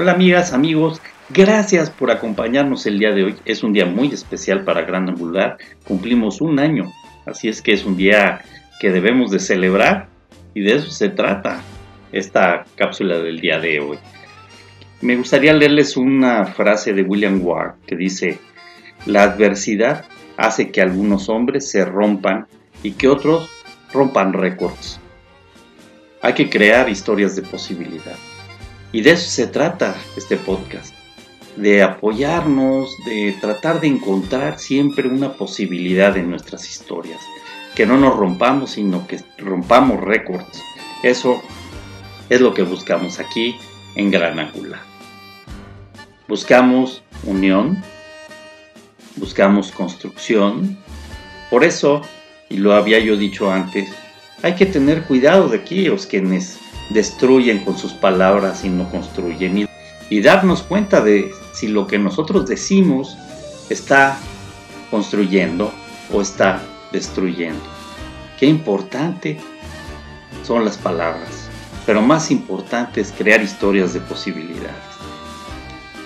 Hola amigas, amigos, gracias por acompañarnos el día de hoy. Es un día muy especial para Gran Angular. Cumplimos un año, así es que es un día que debemos de celebrar y de eso se trata esta cápsula del día de hoy. Me gustaría leerles una frase de William Ward que dice, la adversidad hace que algunos hombres se rompan y que otros rompan récords. Hay que crear historias de posibilidad. Y de eso se trata este podcast, de apoyarnos, de tratar de encontrar siempre una posibilidad en nuestras historias, que no nos rompamos, sino que rompamos récords. Eso es lo que buscamos aquí en Gran Angular. Buscamos unión, buscamos construcción. Por eso, y lo había yo dicho antes, hay que tener cuidado de aquellos quienes destruyen con sus palabras y no construyen. Y, darnos cuenta de si lo que nosotros decimos está construyendo o está destruyendo. Qué importante son las palabras, pero más importante es crear historias de posibilidades.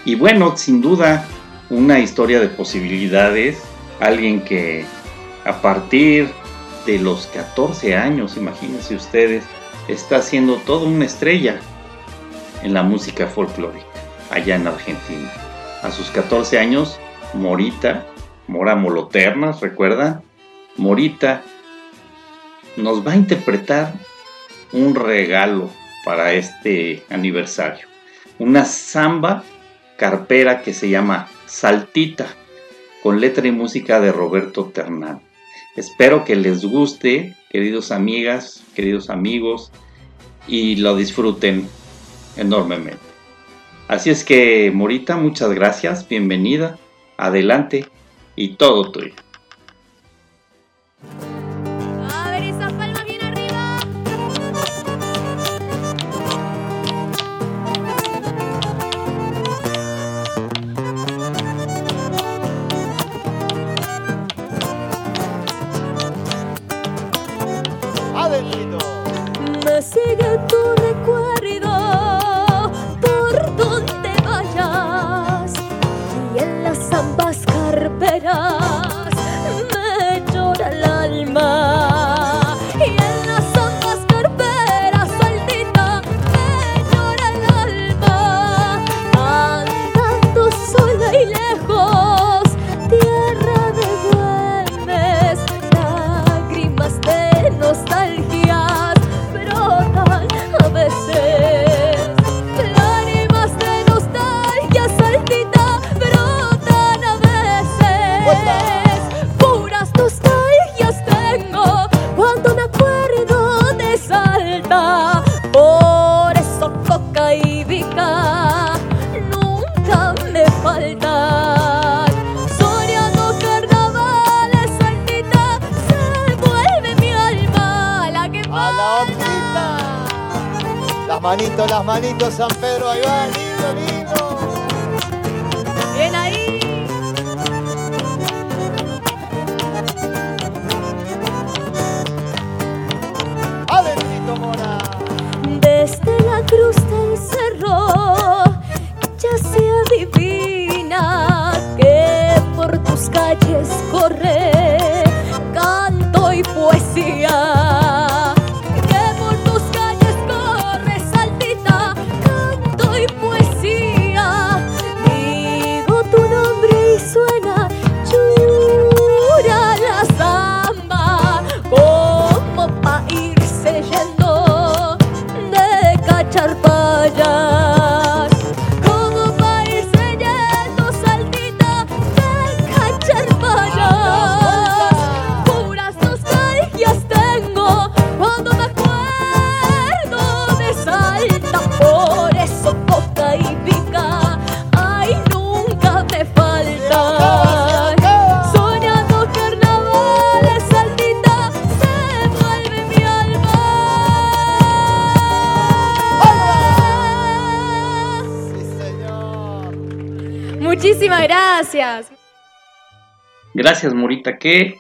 Y bueno, sin duda, una historia de posibilidades, alguien que a partir de los 14 años, imagínense ustedes, está siendo toda una estrella en la música folclórica allá en Argentina. A sus 14 años, Morita, Mora Moloternas, ¿recuerda? Morita nos va a interpretar un regalo para este aniversario. Una samba carpera que se llama Saltita, con letra y música de Roberto Ternán. Espero que les guste, queridos amigas, queridos amigos, y lo disfruten enormemente. Así es que, Morita, muchas gracias, bienvenida, adelante y todo tuyo. Manitos, las manitos, San Pedro, ahí va, lindo, lindo. Bien ahí. Adentito, Mora. Desde la cruz del cerro ya se adivina que por tus calles corre canto y poesía. Gracias. Gracias, Morita. Qué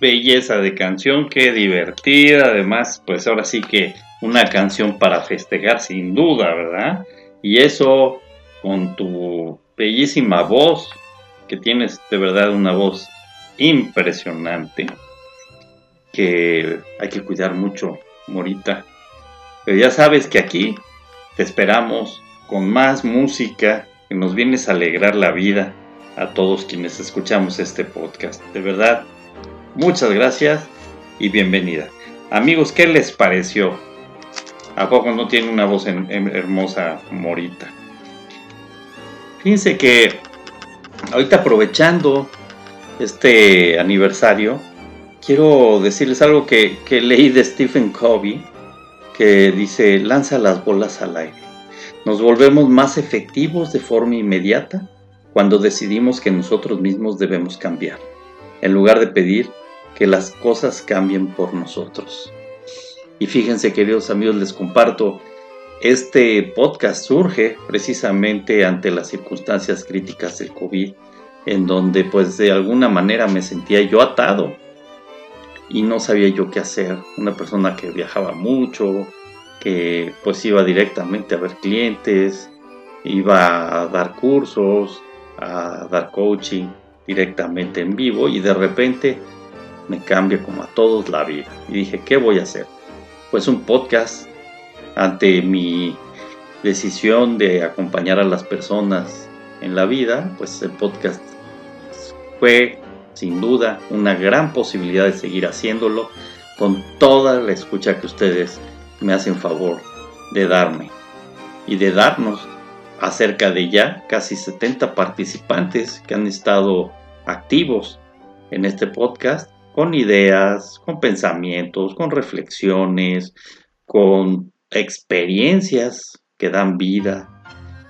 belleza de canción, qué divertida. Además, pues ahora sí que una canción para festejar, sin duda, ¿verdad? Y eso con tu bellísima voz, que tienes de verdad una voz impresionante, que hay que cuidar mucho, Morita. Pero ya sabes que aquí te esperamos con más música que nos vienes a alegrar la vida a todos quienes escuchamos este podcast. De verdad, muchas gracias y bienvenida. Amigos, ¿qué les pareció? ¿A poco no tiene una voz hermosa Morita? Fíjense que ahorita aprovechando este aniversario, quiero decirles algo que, que leí de Stephen Covey, que dice, lanza las bolas al aire. Nos volvemos más efectivos de forma inmediata cuando decidimos que nosotros mismos debemos cambiar, en lugar de pedir que las cosas cambien por nosotros. Y fíjense, queridos amigos, les comparto, este podcast surge precisamente ante las circunstancias críticas del COVID, en donde pues de alguna manera me sentía yo atado y no sabía yo qué hacer. Una persona que viajaba mucho, que pues iba directamente a ver clientes, iba a dar cursos, a dar coaching directamente en vivo y de repente me cambia como a todos la vida. Y dije, ¿qué voy a hacer? Pues un podcast ante mi decisión de acompañar a las personas en la vida, pues el podcast fue sin duda una gran posibilidad de seguir haciéndolo con toda la escucha que ustedes me hacen favor de darme y de darnos acerca de ya casi 70 participantes que han estado activos en este podcast con ideas, con pensamientos, con reflexiones, con experiencias que dan vida,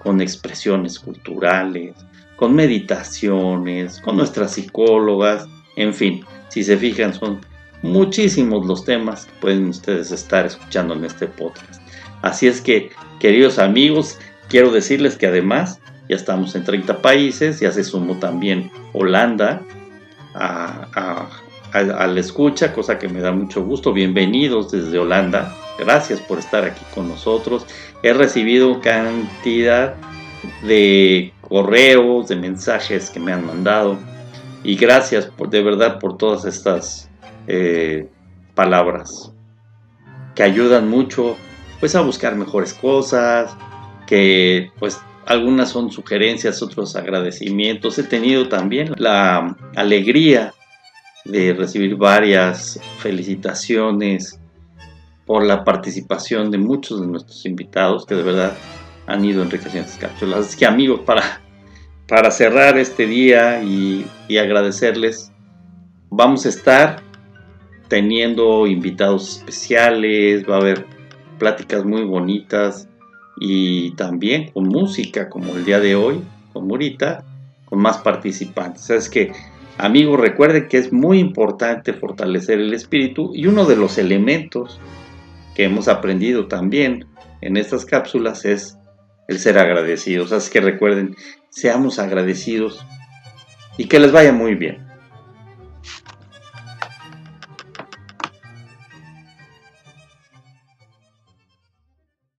con expresiones culturales, con meditaciones, con nuestras psicólogas, en fin, si se fijan son muchísimos los temas que pueden ustedes estar escuchando en este podcast. Así es que, queridos amigos, Quiero decirles que además ya estamos en 30 países, ya se sumó también Holanda a, la escucha, cosa que me da mucho gusto. Bienvenidos desde Holanda. Gracias por estar aquí con nosotros. He recibido cantidad de correos, de mensajes que me han mandado. Y gracias por, de verdad por todas estas eh, palabras que ayudan mucho pues a buscar mejores cosas, que pues algunas son sugerencias, otros agradecimientos. He tenido también la alegría de recibir varias felicitaciones por la participación de muchos de nuestros invitados que de verdad han ido enriqueciendo estas cápsulas. Así que amigos, para, para cerrar este día y, y agradecerles, vamos a estar teniendo invitados especiales, va a haber pláticas muy bonitas y también con música como el día de hoy, con Murita, con más participantes. Es que, amigos, recuerden que es muy importante fortalecer el espíritu y uno de los elementos que hemos aprendido también en estas cápsulas es el ser agradecidos. Así que recuerden, seamos agradecidos y que les vaya muy bien.